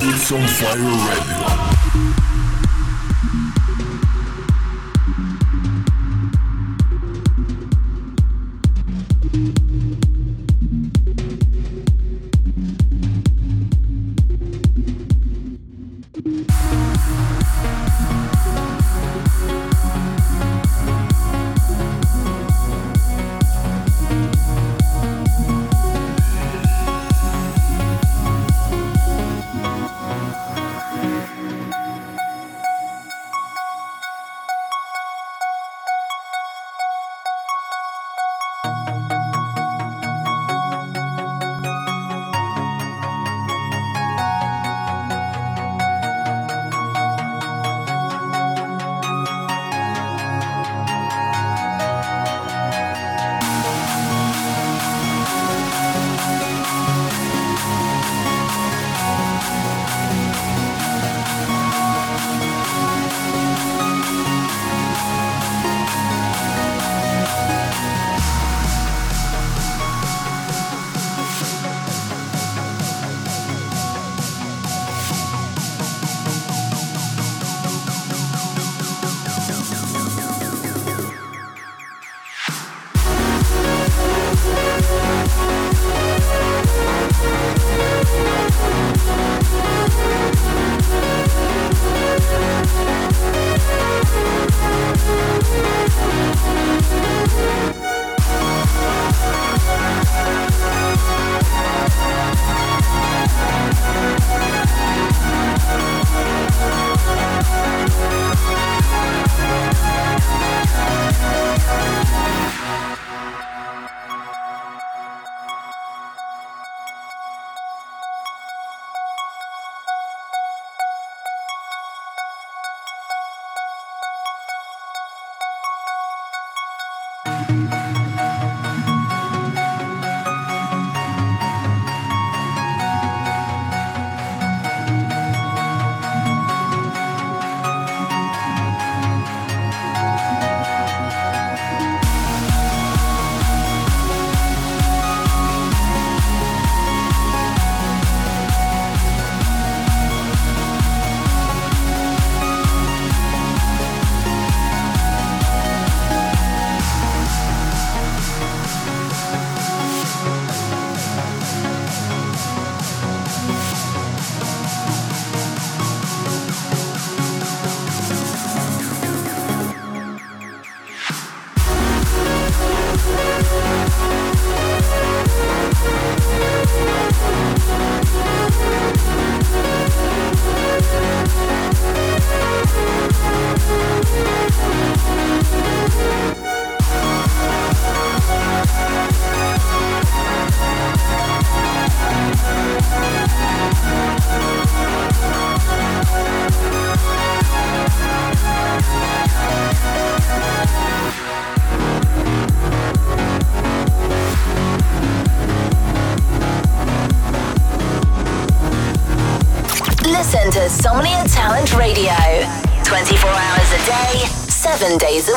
Beats on Fire Radio.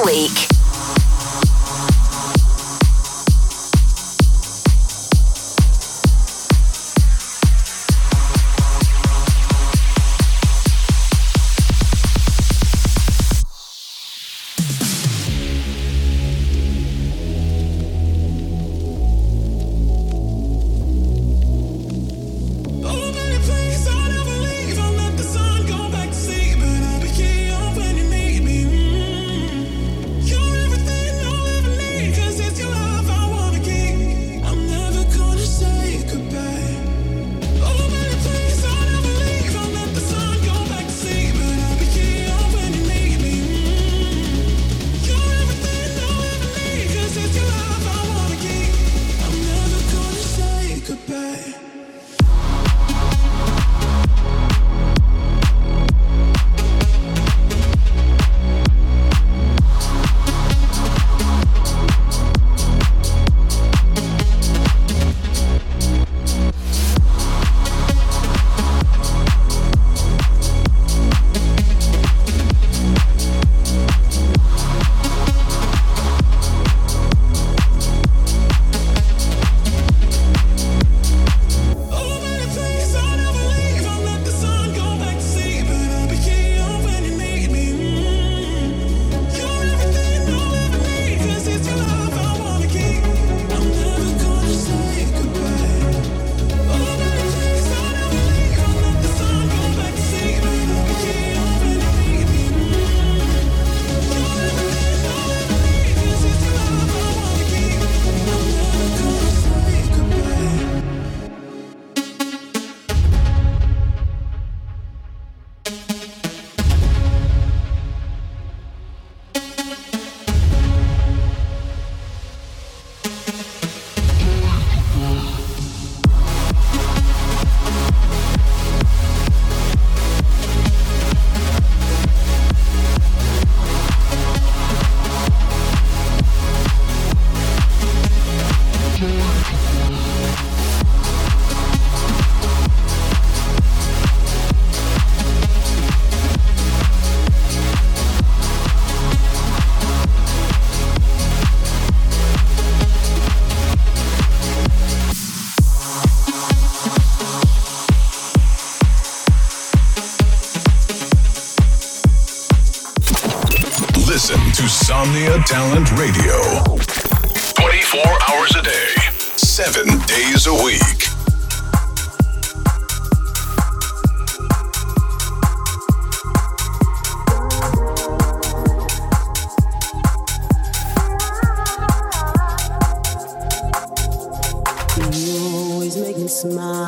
Week. Talent Radio. 24 hours a day, 7 days a week. Latino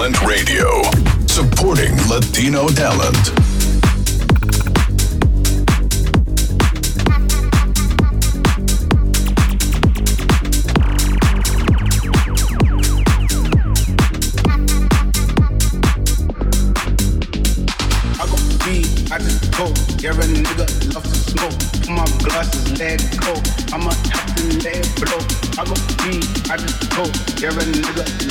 Talent Radio, supporting Latino talent. I go be, I just go. You're a nigga, love to smoke. My glasses let go. I'm a captain, let blow. I go be, I just go. You're a nigga,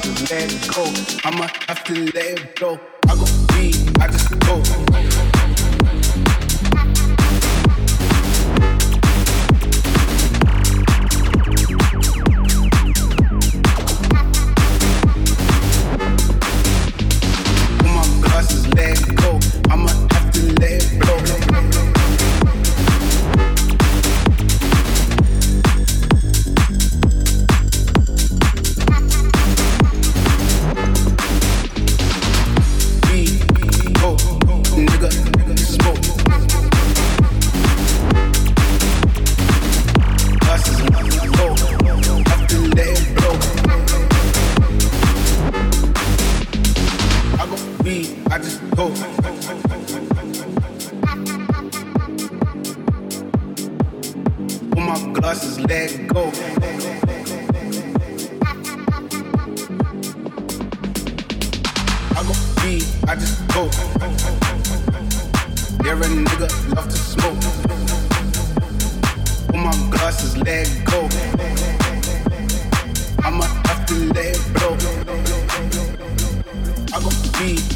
to let go. I'ma have to let go. I go deep, I just go.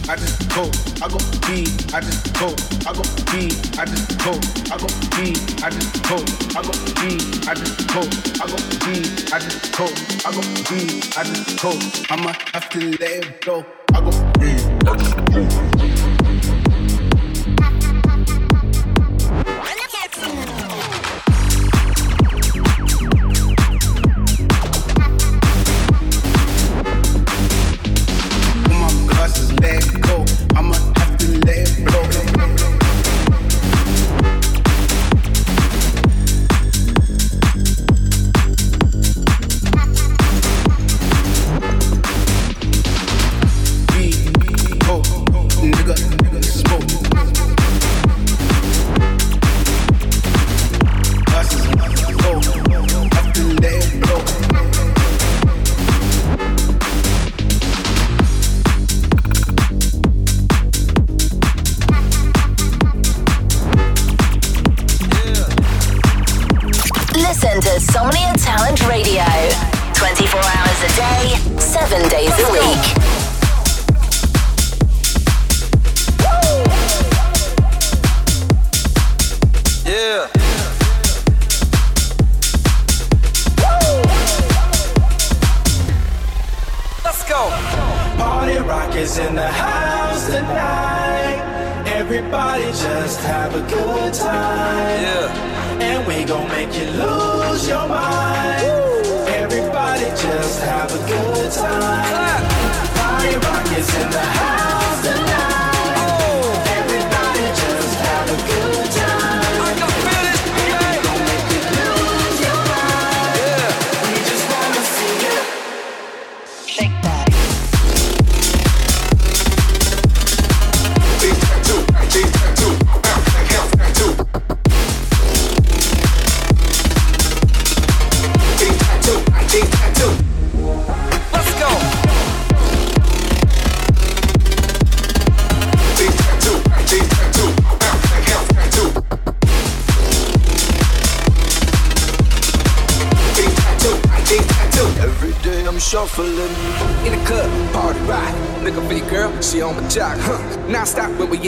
I just go, I go B, I just go, I go B, I just go, I go B, I just go, I go B, I just go, I go B, I just go, I go B, I just go, I'ma have to let it go, I go B, I just go.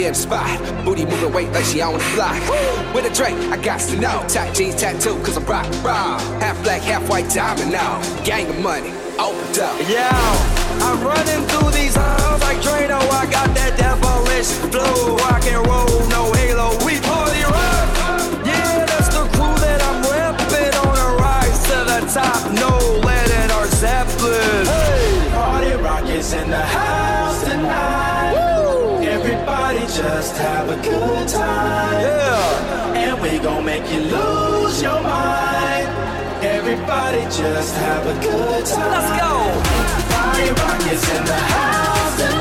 Non-stop when we in the spot. Booty moving weight like she on the block. With a drink, I got to know. Tight jeans tattoo, cause I'm rock, raw. Half black, half white diamond now. Gang of money, open up. Yeah, I'm running through these halls like Drano. I got that devilish flow, rock and roll, no halo. We party rock. Yeah, that's the crew that I'm repping on a rise to the top. No lead in our Zeppelin. Hey, Party rock is in the house just have a good time. yeah. And we gon' make you lose your mind. Everybody just have a good time. Let's go. Party rock is in the house tonight.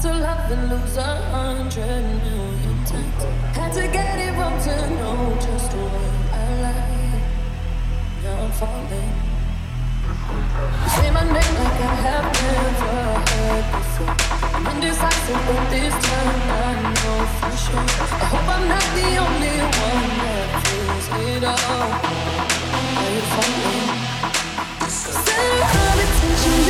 Had to love and lose a hundred million times. Had to get it wrong to know just what I like. Now I'm falling. Say my name like I have never heard before. I'm indecisive, but this time I know for sure. I hope I'm not the only one that feels it all. Are you falling? Say I'm attention.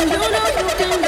you know you can do